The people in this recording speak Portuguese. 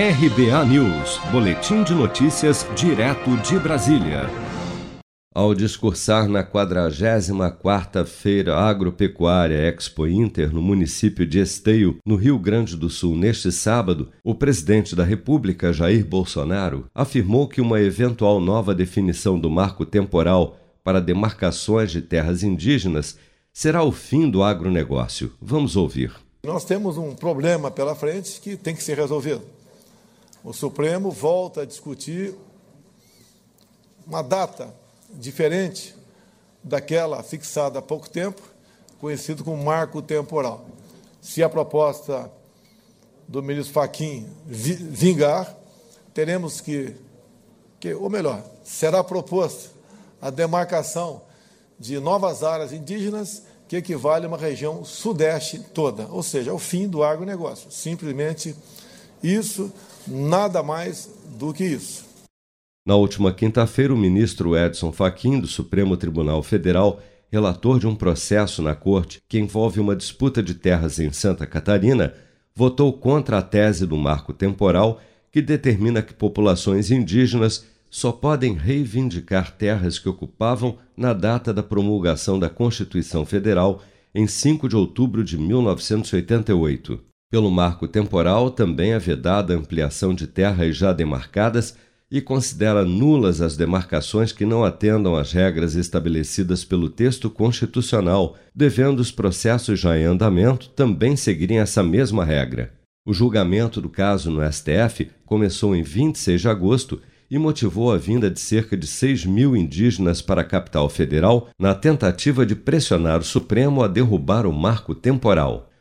RBA News, Boletim de Notícias, direto de Brasília. Ao discursar na 44ª Feira Agropecuária Expo Inter no município de Esteio, no Rio Grande do Sul, neste sábado, o presidente da República, Jair Bolsonaro, afirmou que uma eventual nova definição do marco temporal para demarcações de terras indígenas será o fim do agronegócio. Vamos ouvir. Nós temos um problema pela frente que tem que ser resolvido o Supremo volta a discutir uma data diferente daquela fixada há pouco tempo, conhecido como marco temporal. Se a proposta do ministro Faquim vingar, teremos que, que, ou melhor, será proposta a demarcação de novas áreas indígenas que equivale a uma região sudeste toda, ou seja, o fim do agronegócio. Simplesmente isso Nada mais do que isso. Na última quinta-feira, o ministro Edson Fachin, do Supremo Tribunal Federal, relator de um processo na corte que envolve uma disputa de terras em Santa Catarina, votou contra a tese do marco temporal que determina que populações indígenas só podem reivindicar terras que ocupavam na data da promulgação da Constituição Federal em 5 de outubro de 1988. Pelo marco temporal, também é vedada a ampliação de terras já demarcadas e considera nulas as demarcações que não atendam às regras estabelecidas pelo texto constitucional, devendo os processos já em andamento também seguirem essa mesma regra. O julgamento do caso no STF começou em 26 de agosto e motivou a vinda de cerca de 6 mil indígenas para a capital federal na tentativa de pressionar o Supremo a derrubar o marco temporal.